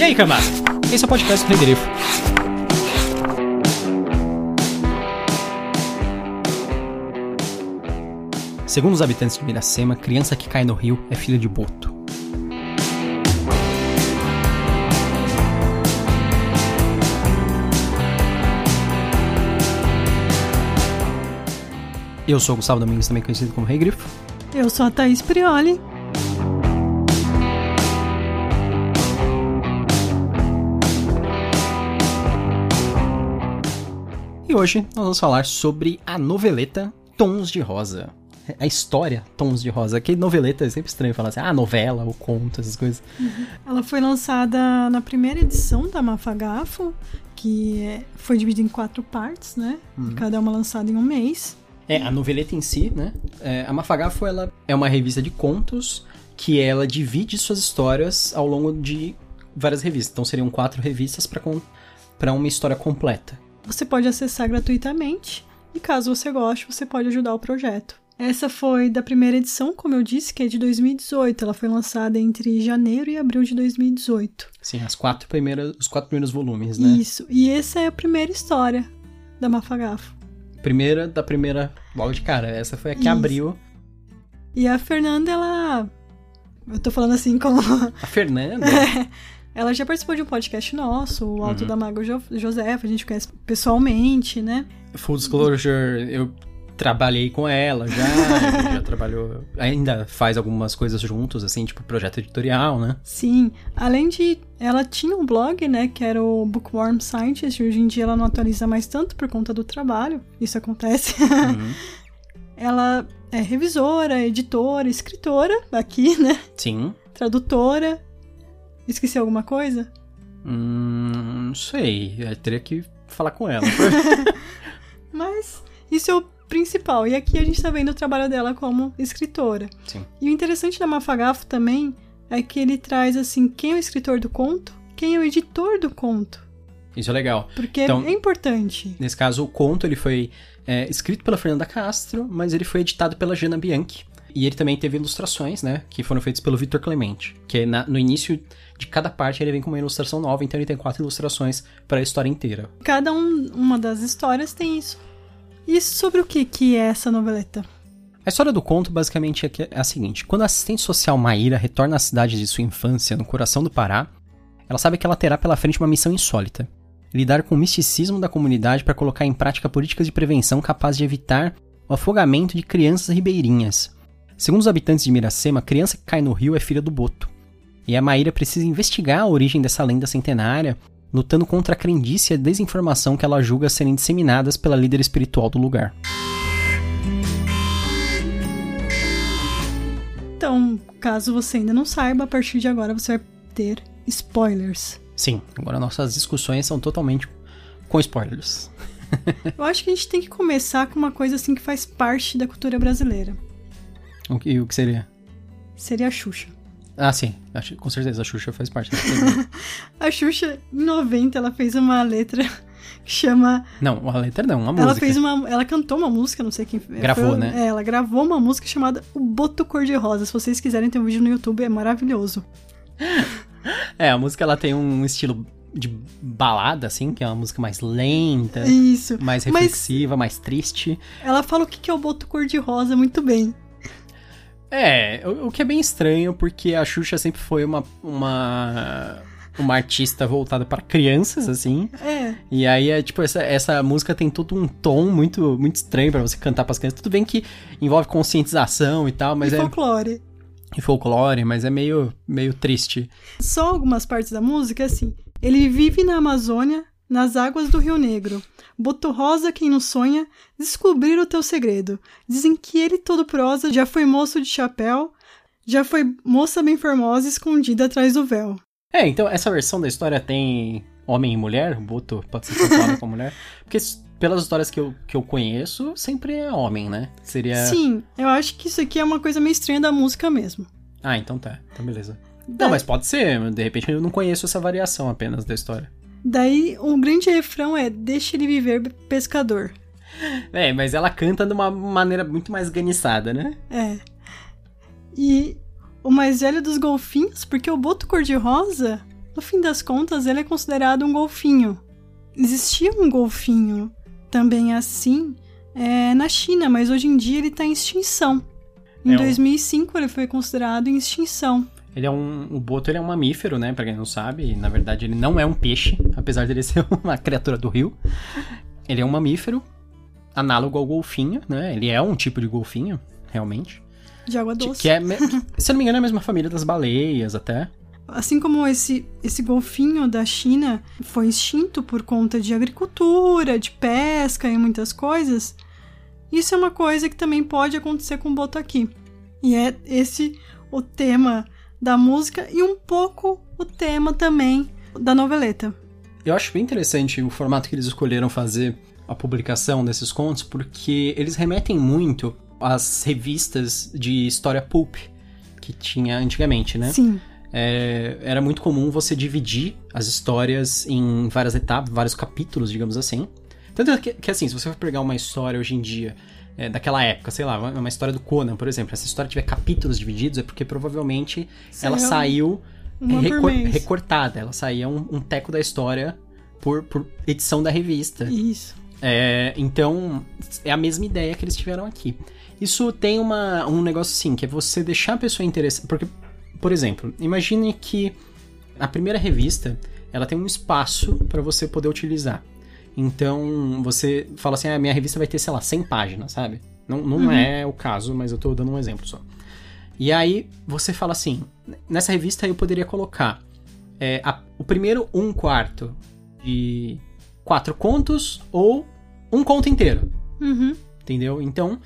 E aí, camada? Esse é o podcast do. Segundo os habitantes de Miracema, criança que cai no rio é filha de Boto. Eu sou o Gustavo Domingos, também conhecido como Rei Grifo. Eu sou a Thaís Prioli. E hoje nós vamos falar sobre a noveleta Tons de Rosa. A história Tons de Rosa. Que noveleta é sempre estranho falar assim, ah, novela ou conto, essas coisas. Uhum. Ela foi lançada na primeira edição da Mafagafo, que é, foi dividida em quatro partes, né? Uhum. Cada uma lançada em um mês. É, a noveleta em si, né? É, a Mafagafo, ela é uma revista de contos que ela divide suas histórias ao longo de várias revistas. Então seriam quatro revistas para uma história completa. Você pode acessar gratuitamente e caso você goste, você pode ajudar o projeto. Essa foi da primeira edição, como eu disse, que é de 2018. Ela foi lançada entre janeiro e abril de 2018. Sim, as quatro primeiras, os quatro primeiros volumes, né? Isso. E essa é a primeira história da Mafagafo. Primeira da primeira, logo de cara. Essa foi a que Isso. abriu. E a Fernanda, ela. Eu tô falando assim como. A Fernanda? é. Ela já participou de um podcast nosso, o Alto uhum. da Mago jo Josefa, a gente conhece pessoalmente, né? Full disclosure, eu trabalhei com ela já, já trabalhou, ainda faz algumas coisas juntos, assim, tipo projeto editorial, né? Sim, além de, ela tinha um blog, né, que era o Bookworm Scientist, hoje em dia ela não atualiza mais tanto por conta do trabalho, isso acontece. Uhum. ela é revisora, editora, escritora aqui, né? Sim. Tradutora, Esqueci alguma coisa? Hum, não sei. Eu teria que falar com ela. Mas isso é o principal. E aqui a gente tá vendo o trabalho dela como escritora. Sim. E o interessante da Mafagafo também é que ele traz assim quem é o escritor do conto, quem é o editor do conto. Isso é legal. Porque então, é importante. Nesse caso, o conto ele foi é, escrito pela Fernanda Castro, mas ele foi editado pela Jana Bianchi. E ele também teve ilustrações, né? Que foram feitas pelo Victor Clemente. Que é na, no início de cada parte ele vem com uma ilustração nova, então ele tem quatro ilustrações para a história inteira. Cada um, uma das histórias tem isso. E sobre o que, que é essa noveleta? A história do conto basicamente é, é a seguinte: quando a assistente social Maíra retorna à cidade de sua infância, no coração do Pará, ela sabe que ela terá pela frente uma missão insólita: lidar com o misticismo da comunidade para colocar em prática políticas de prevenção capazes de evitar o afogamento de crianças ribeirinhas. Segundo os habitantes de Miracema, a criança que cai no rio é filha do Boto. E a Maíra precisa investigar a origem dessa lenda centenária, lutando contra a crendice e a desinformação que ela julga serem disseminadas pela líder espiritual do lugar. Então, caso você ainda não saiba, a partir de agora você vai ter spoilers. Sim, agora nossas discussões são totalmente com spoilers. Eu acho que a gente tem que começar com uma coisa assim que faz parte da cultura brasileira. O que, o que seria? Seria a Xuxa. Ah, sim. Com certeza, a Xuxa faz parte. a Xuxa, em 90, ela fez uma letra que chama... Não, uma letra não, uma ela música. Fez uma, ela cantou uma música, não sei quem... Gravou, foi, né? É, ela gravou uma música chamada O Boto Cor-de-Rosa. Se vocês quiserem ter um vídeo no YouTube, é maravilhoso. é, a música ela tem um estilo de balada, assim, que é uma música mais lenta. Isso. Mais reflexiva, Mas mais triste. Ela fala o que é o boto cor-de-rosa muito bem. É, o, o, que é bem estranho, porque a Xuxa sempre foi uma, uma, uma artista voltada para crianças, assim. É. E aí, é, tipo, essa, essa música tem todo um tom muito, muito estranho para você cantar para as crianças. Tudo bem que envolve conscientização e tal, mas e é... folclore. E folclore, mas é meio, meio triste. Só algumas partes da música, assim. Ele vive na Amazônia, nas águas do Rio Negro. Boto rosa quem não sonha, descobrir o teu segredo. Dizem que ele todo prosa já foi moço de chapéu, já foi moça bem formosa escondida atrás do véu. É, então essa versão da história tem homem e mulher? Boto pode ser homem como mulher? Porque pelas histórias que eu, que eu conheço, sempre é homem, né? Seria... Sim, eu acho que isso aqui é uma coisa meio estranha da música mesmo. Ah, então tá. Então beleza. Não, mas pode ser. De repente eu não conheço essa variação apenas da história. Daí, o um grande refrão é Deixe ele viver pescador. É, mas ela canta de uma maneira muito mais ganiçada, né? É. E o mais velho dos golfinhos, porque o boto cor-de-rosa No fim das contas, ele é considerado um golfinho. Existia um golfinho também assim é, na China, mas hoje em dia ele está em extinção. Em É um- 2005 ele foi considerado em extinção. Ele é um. O boto ele é um mamífero, né? Pra quem não sabe. Na verdade, ele não é um peixe, apesar dele ser uma criatura do rio. Ele é um mamífero, análogo ao golfinho, né? Ele é um tipo de golfinho, realmente. De água doce. Que é, se eu não me engano, é a mesma família das baleias, até. Assim como esse, esse golfinho da China foi extinto por conta de agricultura, de pesca e muitas coisas, isso é uma coisa que também pode acontecer com o boto aqui. E é esse o tema da música e um pouco o tema também da noveleta. Eu acho bem interessante o formato que eles escolheram fazer a publicação desses contos, porque eles remetem muito às revistas de história pulp que tinha antigamente, né? Sim, É, era muito comum você dividir as histórias em várias etapas, vários capítulos, digamos assim. Tanto que, que, assim, se você for pegar uma história hoje em dia, é, daquela época, sei lá, uma, uma história do Conan, por exemplo, essa história tiver capítulos divididos, é porque provavelmente ela Saiu recor- mês. recortada, ela saía um, um teco da história por, por edição da revista. Isso. É, então, é a mesma ideia que eles tiveram aqui. Isso tem uma, um negócio assim, que é você deixar a pessoa interessada. Porque, por exemplo, imagine que a primeira revista ela tem um espaço para você poder utilizar. Então, você fala assim: ah, minha revista vai ter, sei lá, 100 páginas, sabe? Não, não é o caso, mas eu tô dando um exemplo só. E aí, você fala assim: nessa revista eu poderia colocar é, a- o primeiro um quarto de quatro contos ou um conto inteiro, Uhum. entendeu? Então,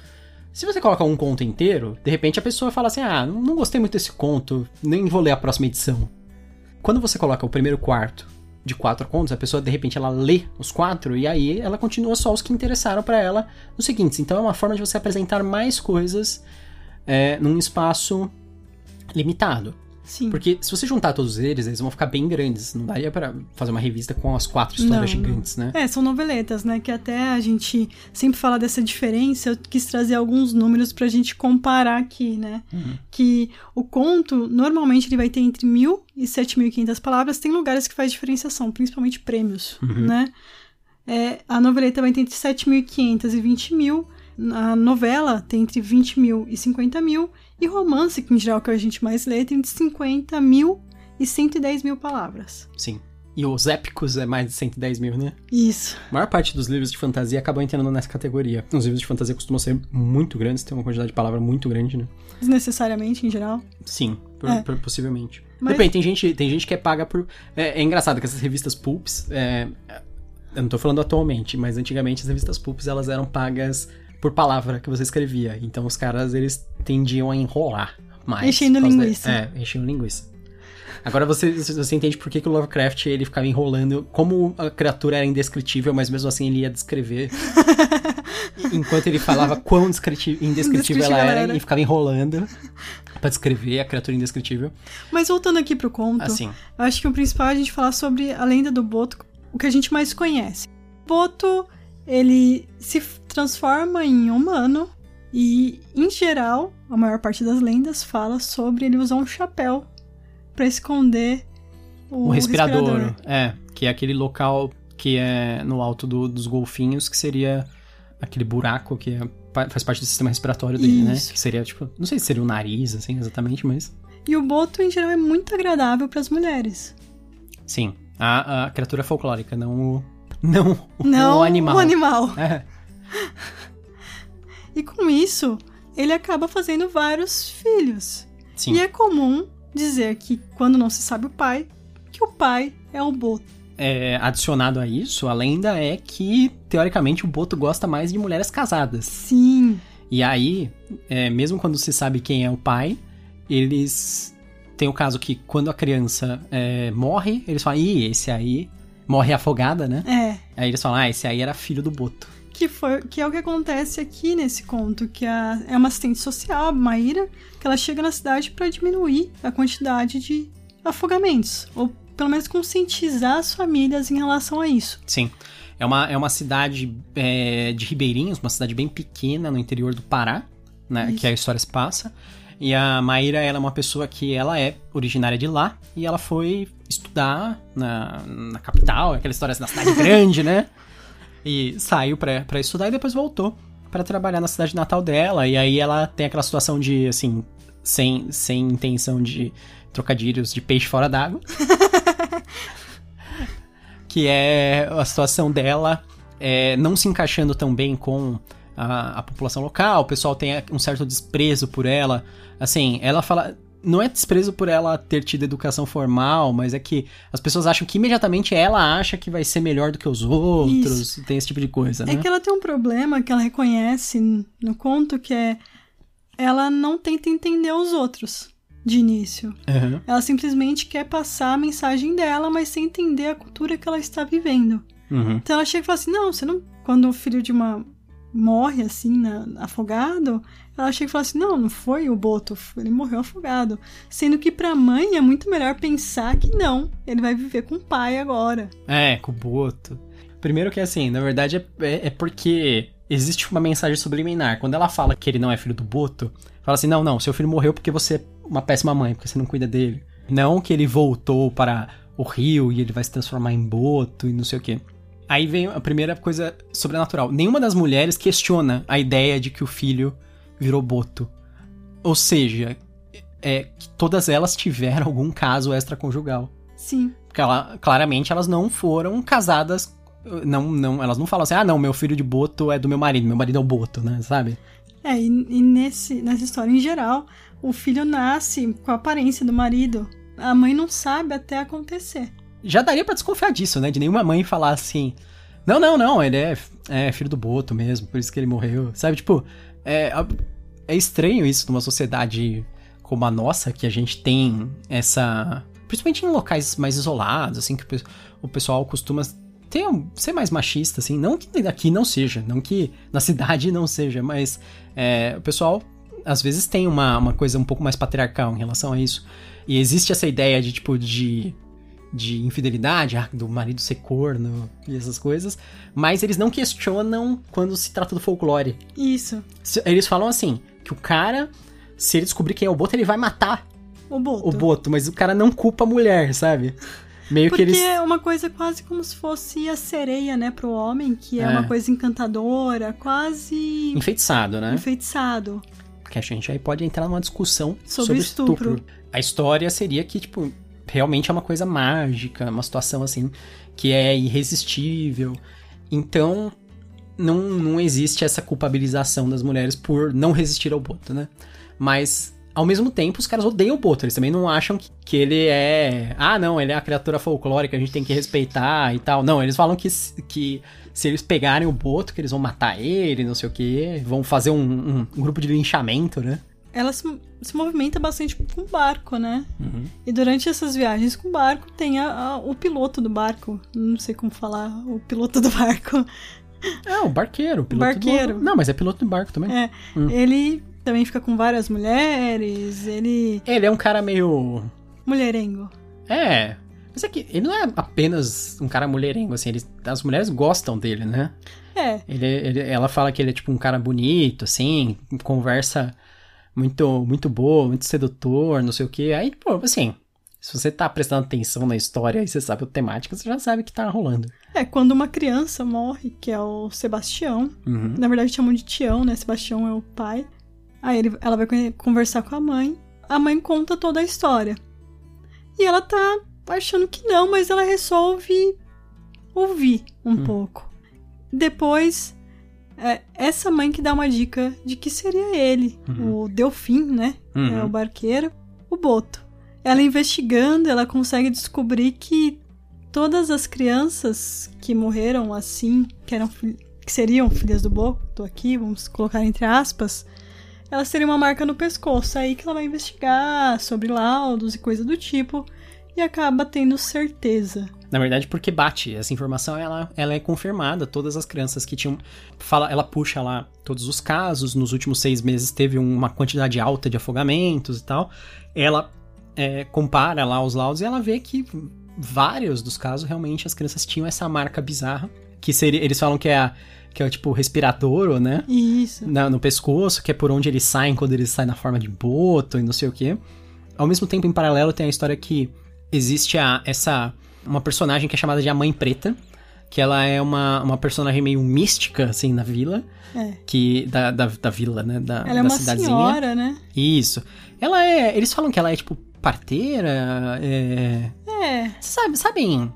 se você coloca um conto inteiro, de repente a pessoa fala assim: ah, não não gostei muito desse conto, nem vou ler a próxima edição. Quando você coloca o primeiro quarto de quatro contos, a pessoa de repente ela lê os quatro e aí ela continua só os que interessaram pra ela nos seguintes. Então é uma forma de você apresentar mais coisas é, num espaço limitado. Sim. Porque se você juntar todos eles, eles vão ficar bem grandes. Não daria pra fazer uma revista com as quatro histórias Não, não. gigantes, né? É, são noveletas, né? Que até a gente sempre fala dessa diferença. Eu quis trazer alguns números pra gente comparar aqui, né? Uhum. Que o conto, normalmente, ele vai ter entre mil e 7.500 palavras. Tem lugares que faz diferenciação, principalmente prêmios, Uhum. né? É, a noveleta vai ter entre 7.500 e 20 mil. A novela tem entre 20 mil e 50 mil. E romance, que em geral é o que a gente mais lê, tem entre 50 mil e 110 mil palavras. Sim. E os épicos é mais de 110 mil, né? Isso. A maior parte dos livros de fantasia acabam entrando nessa categoria. Os livros de fantasia costumam ser muito grandes, tem uma quantidade de palavra muito grande, né? Desnecessariamente, em geral. Sim, por- É. por- possivelmente. Mas- Depende, tem gente, tem gente que é paga por. É, é engraçado que essas revistas pulps. é, eu não tô falando atualmente, mas antigamente as revistas pulps elas eram pagas por palavra que você escrevia. Então os caras eles tendiam a enrolar mais. Enchendo da- linguiça. É, enchendo linguiça. Agora você, você entende por que, que o Lovecraft ele ficava enrolando, como a criatura era indescritível, mas mesmo assim ele ia descrever. enquanto ele falava quão descriti- indescritível ela Indescritível era, era. e ficava enrolando pra descrever a criatura indescritível. Mas voltando aqui pro conto, Assim. eu acho que o principal é a gente falar sobre a lenda do Boto, o que a gente mais conhece. Boto, ele se transforma em humano e, em geral, a maior parte das lendas fala sobre ele usar um chapéu pra esconder o, O respirador, é, que é aquele local que é no alto do- dos golfinhos, que seria aquele buraco que é- faz parte do sistema respiratório dele, né? Isso. Que seria, tipo, não sei se seria o nariz, assim, exatamente, mas E o Boto, em geral, é muito agradável pras mulheres. sim. A, a criatura folclórica, não o. Não, Não o animal. o animal. É, E com isso, ele acaba fazendo vários filhos. sim. E é comum dizer que quando não se sabe o pai, que o pai é o Boto. É, adicionado a isso, a lenda é que, teoricamente, o Boto gosta mais de mulheres casadas. Sim, E aí, é, mesmo quando se sabe quem é o pai, eles. Tem o caso que quando a criança é, morre, eles falam, ih, esse aí morre afogada, né? é. Aí eles falam, ah, esse aí era filho do Boto. Que, foi, que é o que acontece aqui nesse conto, que a, é uma assistente social, a Maíra, que ela chega na cidade para diminuir a quantidade de afogamentos. Ou pelo menos conscientizar as famílias em relação a isso. Sim. É uma, é uma cidade é, de ribeirinhos, uma cidade bem pequena no interior do Pará, né? Isso. Que a história se passa. E a Maíra, ela é uma pessoa que ela é originária de lá e ela foi estudar na, na capital, aquela história na cidade grande, né? E saiu pra, pra estudar e depois voltou para trabalhar na cidade natal dela. E aí ela tem aquela situação de, assim, sem, sem intenção de trocadilhos de peixe fora d'água. que é a situação dela é, não se encaixando tão bem com a, a, população local, o pessoal tem um certo desprezo por ela. Assim, ela fala. Não é desprezo por ela ter tido educação formal, mas é que as pessoas acham que imediatamente ela acha que vai ser melhor do que os outros. Isso. Tem esse tipo de coisa, é né? É que ela tem um problema que ela reconhece no conto que é. Ela não tenta entender os outros de início. Uhum. Ela simplesmente quer passar a mensagem dela, mas sem entender a cultura que ela está vivendo. Uhum. Então ela chega e fala assim: não, você não. Quando o filho de uma morre assim, na, afogado, ela chega e fala assim: não, não foi o Boto, ele morreu afogado. Sendo que pra mãe é muito melhor pensar que não, ele vai viver com o pai agora. É, com o Boto. Primeiro que assim, na verdade é, é, é porque existe uma mensagem subliminar. Quando ela fala que ele não é filho do Boto, fala assim: não, não, seu filho morreu porque você é uma péssima mãe, porque você não cuida dele. Não que ele voltou para o rio e ele vai se transformar em Boto e não sei o quê. Aí vem a primeira coisa sobrenatural. Nenhuma das mulheres questiona a ideia de que o filho virou boto. Ou seja, é que todas elas tiveram algum caso extraconjugal. Sim. Porque ela, claramente elas não foram casadas. Não, não, elas não falam assim, ah, não, meu filho de boto é do meu marido, meu marido é o boto, né? Sabe? É, e, e nesse, nessa história em geral, o filho nasce com a aparência do marido. A mãe não sabe até acontecer já daria para desconfiar disso, né? De nenhuma mãe falar assim. Não, não, não, ele é, é filho do Boto mesmo, por isso que ele morreu. Sabe, tipo, é, é estranho isso numa sociedade como a nossa, que a gente tem essa. Principalmente em locais mais isolados, assim, que o pessoal costuma ter, ser mais machista, assim. Não que aqui não seja, não que na cidade não seja, mas é, o pessoal às vezes tem uma, uma coisa um pouco mais patriarcal em relação a isso. E existe essa ideia de, tipo, de de infidelidade, ah, do marido ser corno e essas coisas, mas eles não questionam quando se trata do folclore. Isso. Eles falam assim, que o cara, se ele descobrir quem é o Boto, ele vai matar o Boto. O Boto, mas o cara não culpa a mulher, sabe? Meio Porque que eles... é uma coisa quase como se fosse a sereia, né, pro homem, que é, é. uma coisa encantadora, quase... Enfeitiçado, né? Enfeitiçado. Porque a gente aí pode entrar numa discussão sobre, sobre estupro. estupro. A história seria que, tipo, realmente é uma coisa mágica, uma situação assim que é irresistível. Então, não, não existe essa culpabilização das mulheres por não resistir ao Boto, né? Mas, ao mesmo tempo, os caras odeiam o Boto. Eles também não acham que, que ele é. Ah, não, ele é a criatura folclórica, a gente tem que respeitar e tal. Não, eles falam que, que se eles pegarem o Boto, que eles vão matar ele, não sei o que, vão fazer um, um, um grupo de linchamento, né? Ela se, se movimenta bastante com barco, né? Uhum. E durante essas viagens com barco tem a, a, o piloto do barco. Não sei como falar, o piloto do barco. É, o barqueiro. O piloto barqueiro. Do... Não, mas é piloto do barco também. É. Hum. Ele também fica com várias mulheres, ele... Ele é um cara meio... Mulherengo. É, mas é que ele não é apenas um cara mulherengo, assim, ele, as mulheres gostam dele, né? É. Ele, ele, ela fala que ele é tipo um cara bonito, assim, conversa muito, muito boa, muito sedutor, não sei o que. Aí, pô, assim, se você tá prestando atenção na história e você sabe a temática, você já sabe o que tá rolando. É, quando uma criança morre, que é o Sebastião, uhum. na verdade chamam de Tião, né? Sebastião é o pai. Aí ele, ela vai conversar com a mãe. A mãe conta toda a história. E ela tá achando que não, mas ela resolve ouvir um uhum. pouco. Depois é essa mãe que dá uma dica de que seria ele, uhum. o Delfim, né? Uhum. É o barqueiro, o Boto. Ela investigando, ela consegue descobrir que todas as crianças que morreram assim, que eram que seriam filhas do Boto aqui, vamos colocar entre aspas, elas teriam uma marca no pescoço. Aí que ela vai investigar sobre laudos e coisa do tipo e acaba tendo certeza na verdade, porque bate. Essa informação ela, ela é confirmada. Todas as crianças que tinham. Fala, ela puxa lá todos os casos. Nos últimos seis meses teve uma quantidade alta de afogamentos e tal. Ela é, compara lá os laudos e ela vê que vários dos casos realmente as crianças tinham essa marca bizarra que seria, eles falam que é a, que é o tipo respirador, né? Isso. Na, no pescoço, que é por onde eles saem quando eles saem na forma de boto e não sei o quê. Ao mesmo tempo, em paralelo, tem a história que existe a, essa uma personagem que é chamada de a Mãe Preta, que ela é uma, uma personagem meio mística, assim, na vila. É. Que, da, da, da vila, né? Da, Ela é da uma cidadezinha. senhora, né? Isso. Ela é. Eles falam que ela é, tipo, parteira. É. É. Sabe, sabem?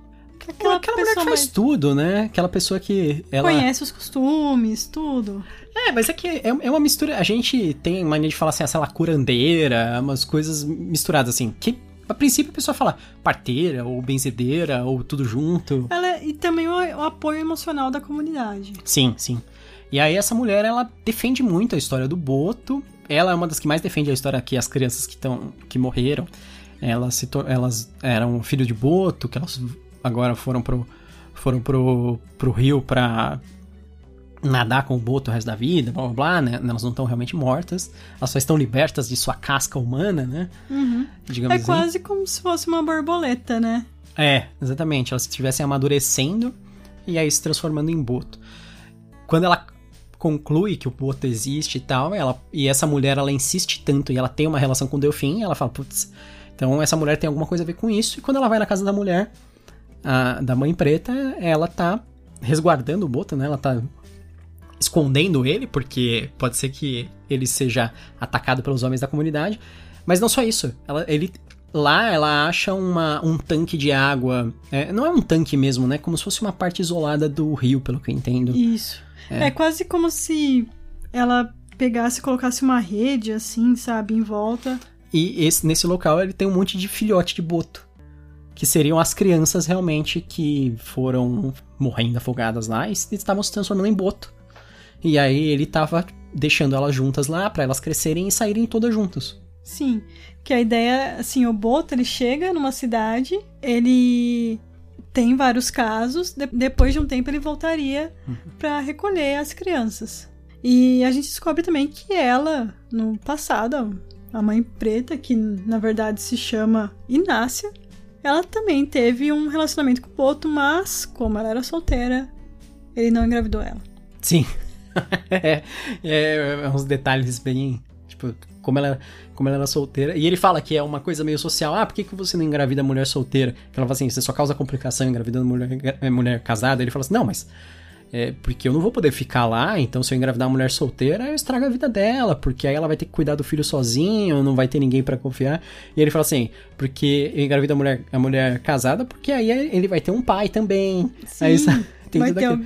Aquela, Aquela mulher que faz mais- tudo, né? Aquela pessoa que. Ela... Conhece os costumes, tudo. É, mas é que é, é uma mistura. A gente tem mania de falar assim, sei lá, curandeira, umas coisas misturadas assim. Que a princípio a pessoa fala parteira, ou benzedeira, ou tudo junto. Ela é- e também o, o apoio emocional da comunidade. Sim, sim. E aí essa mulher, ela defende muito a história do Boto. Ela é uma das que mais defende a história que as crianças que estão que morreram, elas se elas eram filhos de Boto, que elas agora foram pro foram pro, pro rio pra nadar com o Boto o resto da vida, blá blá blá, né? Elas não estão realmente mortas, elas só estão libertas de sua casca humana, né? Uhum. Digamos É assim. quase como se fosse uma borboleta, né? É, exatamente. Elas estivessem amadurecendo e aí se transformando em boto. Quando ela conclui que o boto existe e tal, ela, e essa mulher ela insiste tanto e ela tem uma relação com o Delfim, ela fala, putz, então essa mulher tem alguma coisa a ver com isso. E quando ela vai na casa da mulher, a- da mãe preta, ela tá resguardando o boto, né? Ela tá escondendo ele, porque pode ser que ele seja atacado pelos homens da comunidade. Mas não só isso. Ela, ele, lá ela acha uma, um tanque de água. é, não é um tanque mesmo, né? Como se fosse uma parte isolada do rio, pelo que eu entendo. Isso. É. quase como se ela pegasse e colocasse uma rede, assim, sabe, em volta. E esse, nesse local ele tem um monte de filhote de boto. Que seriam as crianças realmente que foram morrendo afogadas lá e estavam se transformando em boto. E aí ele tava deixando elas juntas lá pra elas crescerem e saírem todas juntas. Sim. Que a ideia, assim, o Boto, ele chega numa cidade, ele tem vários casos, de- depois de um tempo ele voltaria pra recolher as crianças. E a gente descobre também que ela, no passado, a mãe preta, que na verdade se chama Inácia, ela também teve um relacionamento com o Boto, mas como ela era solteira, ele não engravidou ela. Sim. é, é, é uns detalhes bem. Tipo, como ela, como ela era solteira. E ele fala que é uma coisa meio social. Ah, por que, que você não engravida mulher solteira? Que ela fala assim, você só causa complicação engravidando mulher, é, mulher casada. Ele fala assim, não, mas. É porque eu não vou poder ficar lá, então se eu engravidar uma mulher solteira, eu estrago a vida dela, porque aí ela vai ter que cuidar do filho sozinho, não vai ter ninguém pra confiar. E ele fala assim, porque eu engravido a mulher, a mulher casada, porque aí ele vai ter um pai também. Aí, sabe, tem vai ter.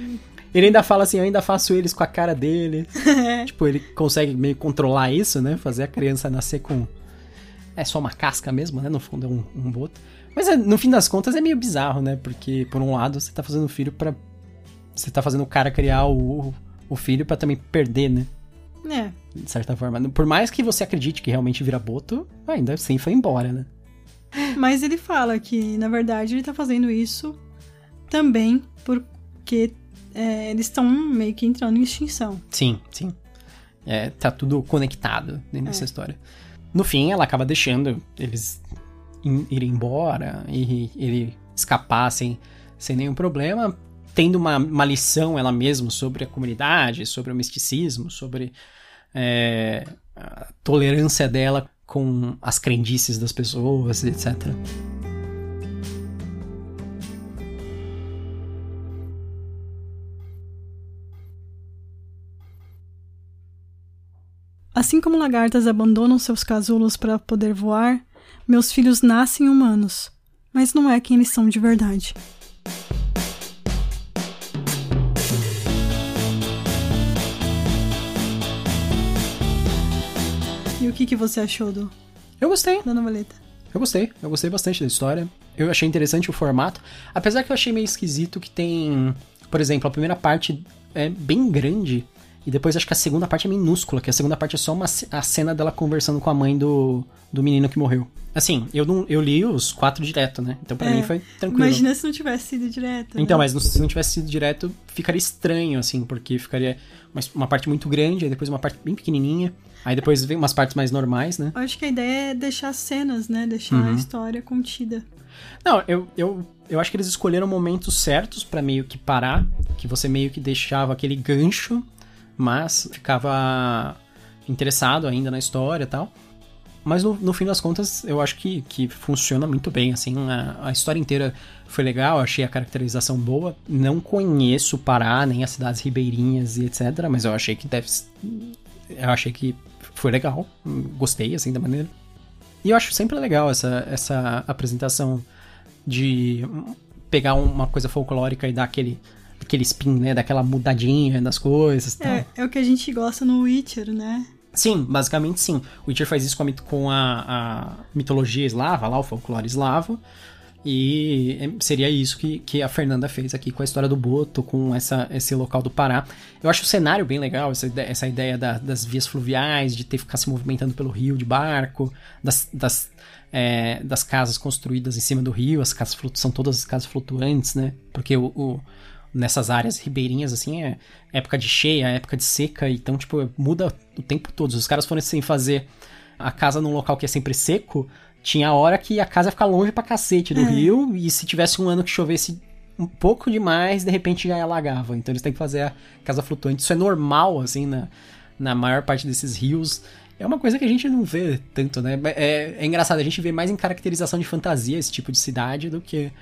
Ele ainda fala assim, eu ainda faço eles com a cara dele. tipo, ele consegue meio controlar isso, né? Fazer a criança nascer com. É só uma casca mesmo, né? No fundo é um, um boto. Mas é, no fim das contas é meio bizarro, né? Porque, por um lado, você tá fazendo o filho pra. Você tá fazendo o cara criar o, o filho pra também perder, né? É, De certa forma. Por mais que você acredite que realmente vira boto, ainda assim foi embora, né? Mas ele fala que, na verdade, ele tá fazendo isso também porque é, eles estão meio que entrando em extinção. Sim, sim. É, tá tudo conectado dentro dessa história. No fim, ela acaba deixando eles irem embora e ele escapar sem, sem nenhum problema, tendo uma, uma lição ela mesma sobre a comunidade, sobre o misticismo, sobre é, a tolerância dela com as crendices das pessoas, etc. Assim como lagartas abandonam seus casulos para poder voar, meus filhos nascem humanos, mas não é quem eles são de verdade. E o que, que você achou do, Eu gostei. da noveleta? Eu gostei, eu gostei bastante da história. Eu achei interessante o formato. Apesar que eu achei meio esquisito que tem. Por exemplo, a primeira parte é bem grande. E depois acho que a segunda parte é minúscula, que a segunda parte é só uma, a cena dela conversando com a mãe do, do menino que morreu. Assim, eu, não, eu li os quatro direto, né? Então pra É, mim foi tranquilo. Imagina se não tivesse sido direto. Então, né? mas não- se não tivesse sido direto, ficaria estranho, assim, porque ficaria uma, uma parte muito grande, aí depois uma parte bem pequenininha, aí depois vem umas partes mais normais, né? Eu acho que a ideia é deixar cenas, né? Deixar Uhum. a história contida. Não, eu, eu, eu acho que eles escolheram momentos certos para meio que parar, que você meio que deixava aquele gancho, mas ficava interessado ainda na história e tal. Mas no, no fim das contas, eu acho que, que funciona muito bem, assim, a, a história inteira foi legal, achei a caracterização boa. Não conheço Pará, nem as cidades ribeirinhas e etc, mas eu achei que deve... Eu achei que foi legal, gostei, assim, da maneira. E eu acho sempre legal essa, essa apresentação de pegar uma coisa folclórica e dar aquele, aquele spin, né? Daquela mudadinha das coisas. É, é o que a gente gosta no Witcher, né? Sim, basicamente sim. O Witcher faz isso com a, com a, a mitologia eslava, lá, o folclore eslavo. E é, seria isso que, que a Fernanda fez aqui com a história do Boto, com essa, esse local do Pará. Eu acho o cenário bem legal, essa ideia, essa ideia da, das vias fluviais, de ter que ficar se movimentando pelo rio de barco, das, das, é, das casas construídas em cima do rio, as casas são todas as casas flutuantes, né? Porque o, o, nessas áreas ribeirinhas, assim, é época de cheia, época de seca, então, tipo, muda o tempo todo. Os caras forem assim fazer a casa num local que é sempre seco, tinha hora que a casa ia ficar longe pra cacete do é. rio, e se tivesse um ano que chovesse um pouco demais, de repente já alagava. Então eles têm que fazer a casa flutuante. Isso é normal, assim, na, na maior parte desses rios. É uma coisa que a gente não vê tanto, né? É, é engraçado, a gente vê mais em caracterização de fantasia esse tipo de cidade do que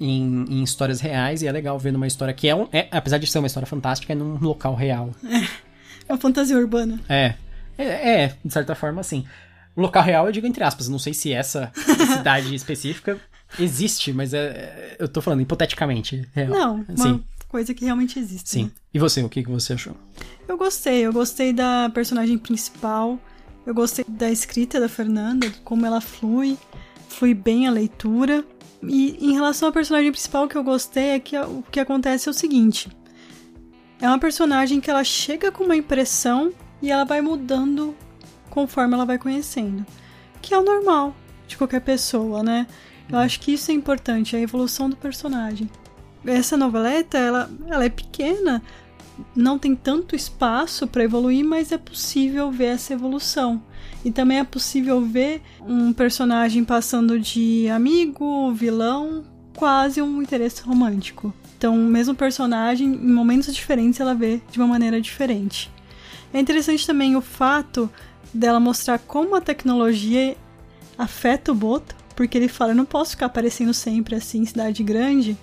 em, em histórias reais. E é legal ver numa história que é, um, é, apesar de ser uma história fantástica, é num local real. É, uma fantasia urbana. É. É, é de certa forma, assim. Local real eu digo entre aspas, não sei se essa cidade específica existe, mas é, é, eu tô falando hipoteticamente. Real. Não, uma Sim. coisa que realmente existe. Sim. Né? E você, o que, que você achou? Eu gostei, eu gostei da personagem principal, eu gostei da escrita da Fernanda, como ela flui, flui bem a leitura. E em relação à personagem principal, que eu gostei é que o que acontece é o seguinte: é uma personagem que ela chega com uma impressão e ela vai mudando conforme ela vai conhecendo. Que é o normal de qualquer pessoa, né? Eu acho que isso é importante, a evolução do personagem. Essa noveleta, ela, ela é pequena, não tem tanto espaço para evoluir, mas é possível ver essa evolução. E também é possível ver um personagem passando de amigo, vilão, quase um interesse romântico. Então, o mesmo personagem, em momentos diferentes, ela vê de uma maneira diferente. É interessante também o fato dela mostrar como a tecnologia afeta o Boto, porque ele fala: eu não posso ficar aparecendo sempre assim em cidade grande,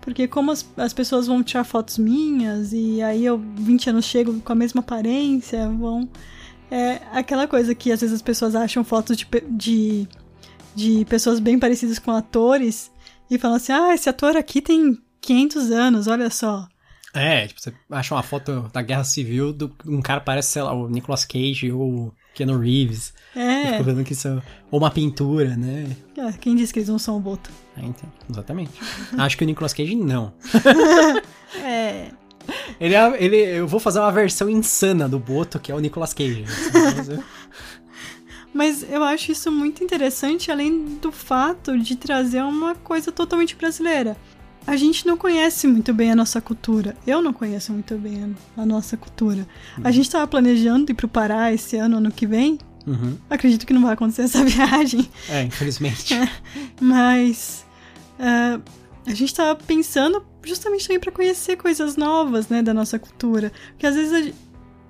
porque como as, as pessoas vão tirar fotos minhas e aí eu 20 anos chego com a mesma aparência, vão. É aquela coisa que às vezes as pessoas acham fotos de, de, de pessoas bem parecidas com atores e falam assim: ah, esse ator aqui tem 500 anos, olha só. É, tipo, você acha uma foto da Guerra Civil de um cara parece, sei lá, o Nicolas Cage ou Keanu Reeves. É. Vendo que isso. Ou uma pintura, né? É, quem disse que eles não são o Boto? É, então, exatamente. Acho que o Nicolas Cage não. é. Ele, é, ele, eu vou fazer uma versão insana do Boto, que é o Nicolas Cage. Mas eu acho isso muito interessante, além do fato de trazer uma coisa totalmente brasileira a gente não conhece muito bem a nossa cultura. Eu não conheço muito bem a, nossa cultura. Uhum. A gente estava planejando ir para o Pará esse ano, ano que vem. Uhum. Acredito que não vai acontecer essa viagem. É, infelizmente. É, mas uh, a gente estava pensando justamente também para conhecer coisas novas, né, da nossa cultura. Porque às vezes a,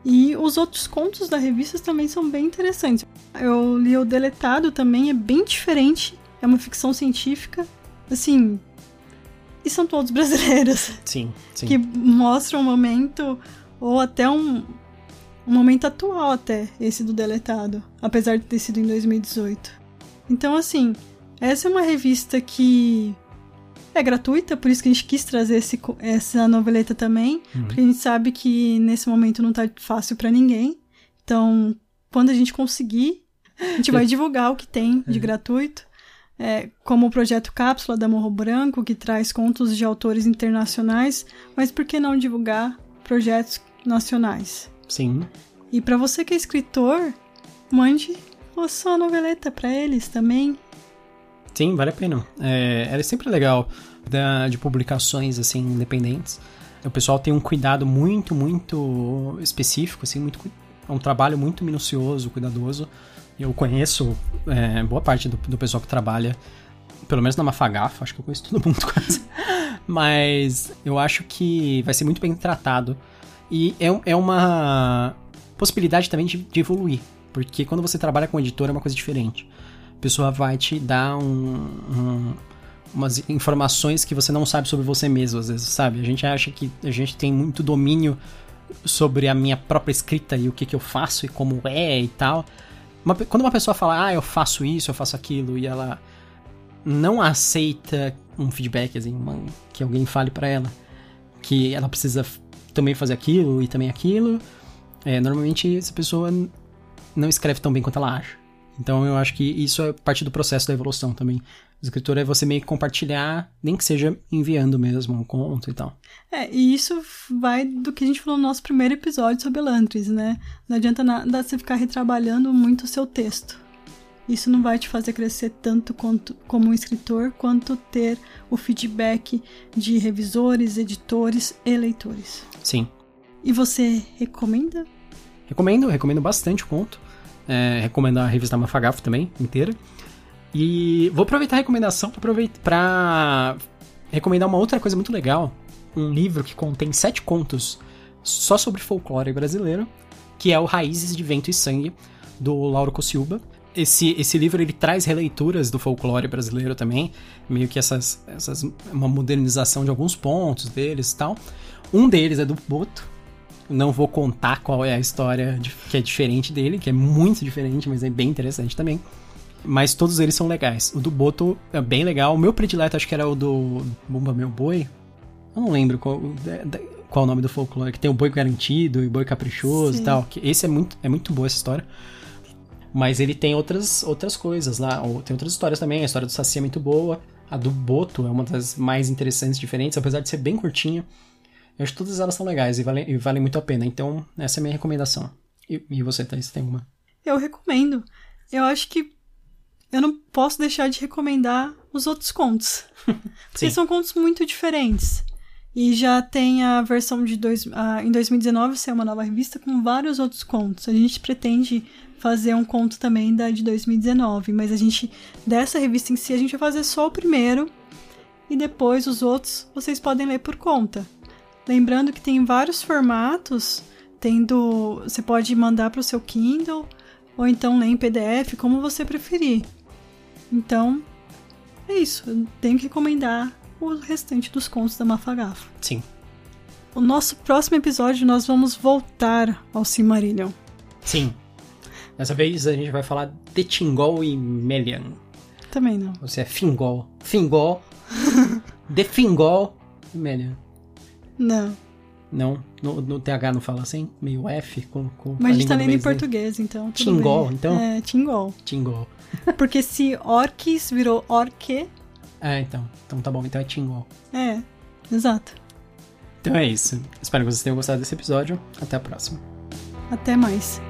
e os outros contos da revista também são bem interessantes. Eu li o Deletado também, é bem diferente. É uma ficção científica. Assim, e são todos brasileiros. Sim, sim. Que mostram um momento, ou até um, um momento atual até, esse do Deletado, apesar de ter sido em 2018. Então, assim, essa é uma revista que é gratuita, por isso que a gente quis trazer esse, essa noveleta também, uhum. porque a gente sabe que nesse momento não tá fácil para ninguém. Então, quando a gente conseguir, a gente vai divulgar o que tem de uhum. gratuito é, como o projeto Cápsula da Morro Branco, que traz contos de autores internacionais, mas por que não divulgar projetos nacionais? Sim. E para você que é escritor, mande a sua noveleta para eles também. Sim, vale a pena. É, é sempre legal da, de publicações assim independentes. O pessoal tem um cuidado muito, muito específico, assim, muito, é um trabalho muito minucioso, cuidadoso eu conheço é, boa parte do, do pessoal que trabalha Pelo menos na Mafagafa, acho que eu conheço todo mundo quase. Mas eu acho que vai ser muito bem tratado. E é, é uma possibilidade também de, de evoluir. Porque quando você trabalha com editor é uma coisa diferente. Pessoa vai te dar um, um, umas informações que você não sabe sobre você mesmo, às vezes, sabe? A gente acha que a gente tem muito domínio sobre a minha própria escrita e o que, que eu faço e como é e tal. Uma, quando uma pessoa fala, ah, eu faço isso, eu faço aquilo, e ela não aceita um feedback, assim, uma, que alguém fale para ela que ela precisa também fazer aquilo e também aquilo, é, normalmente essa pessoa não escreve tão bem quanto ela acha. Então eu acho que isso é parte do processo da evolução também. Escritor é você meio que compartilhar, nem que seja enviando mesmo um conto e tal. É, e isso vai do que a gente falou no nosso primeiro episódio sobre Elantris, né? Não adianta nada você ficar retrabalhando muito o seu texto. Isso não vai te fazer crescer tanto quanto, como um escritor, quanto ter o feedback de revisores, editores e leitores. Sim. E você recomenda? Recomendo, recomendo bastante o conto. É, recomendo a revista Mafagafo também, inteira. E vou aproveitar a recomendação para recomendar uma outra coisa muito legal. Um livro que contém sete contos só sobre folclore brasileiro, que é o Raízes de Vento e Sangue, do Lauro Cossilba. Esse, esse livro ele traz releituras do folclore brasileiro também, meio que essas, essas uma modernização de alguns pontos deles e tal. Um deles é do Boto, não vou contar qual é a história de, que é diferente dele, que é muito diferente, mas é bem interessante também. Mas todos eles são legais. O do Boto é bem legal. O meu predileto acho que era o do Bumba Meu Boi. Eu não lembro qual, qual o nome do folclore. Que tem o boi garantido e o boi caprichoso Sim. e tal. Que esse é muito, é muito boa essa história. Mas ele tem outras, outras coisas lá. Tem outras histórias também. A história do Saci é muito boa. A do Boto é uma das mais interessantes, diferentes, apesar de ser bem curtinha. Eu acho que todas elas são legais e valem, e valem muito a pena. Então, essa é a minha recomendação. E, e você, Thaís, tem uma? Eu recomendo. Eu acho que eu não posso deixar de recomendar os outros contos. porque são contos muito diferentes. E já tem a versão de dois, uh, em 2019 ser uma nova revista com vários outros contos. A gente pretende fazer um conto também da de 2019, mas a gente dessa revista em si a gente vai fazer só o primeiro e depois os outros vocês podem ler por conta. Lembrando que tem vários formatos, tendo, você pode mandar para o seu Kindle ou então ler em PDF, como você preferir. Então, é isso. Eu tenho que recomendar o restante dos contos da Mafagafa. Sim. O nosso próximo episódio nós vamos voltar ao Silmarillion. Sim. Dessa vez a gente vai falar de Tingol e Melian. Também não. Você é Fingol. Fingol. de Fingol e Melian. Não. Não? No, no, TH não fala assim? Meio F? Com, com Mas a, gente tá lendo em português, então. Tingol, então? É, Tingol. Tingol. Porque se orques virou orque. É, então. Então tá bom, então é Tingol. É, exato. Então é isso. Espero que vocês tenham gostado desse episódio. Até a próxima. Até mais.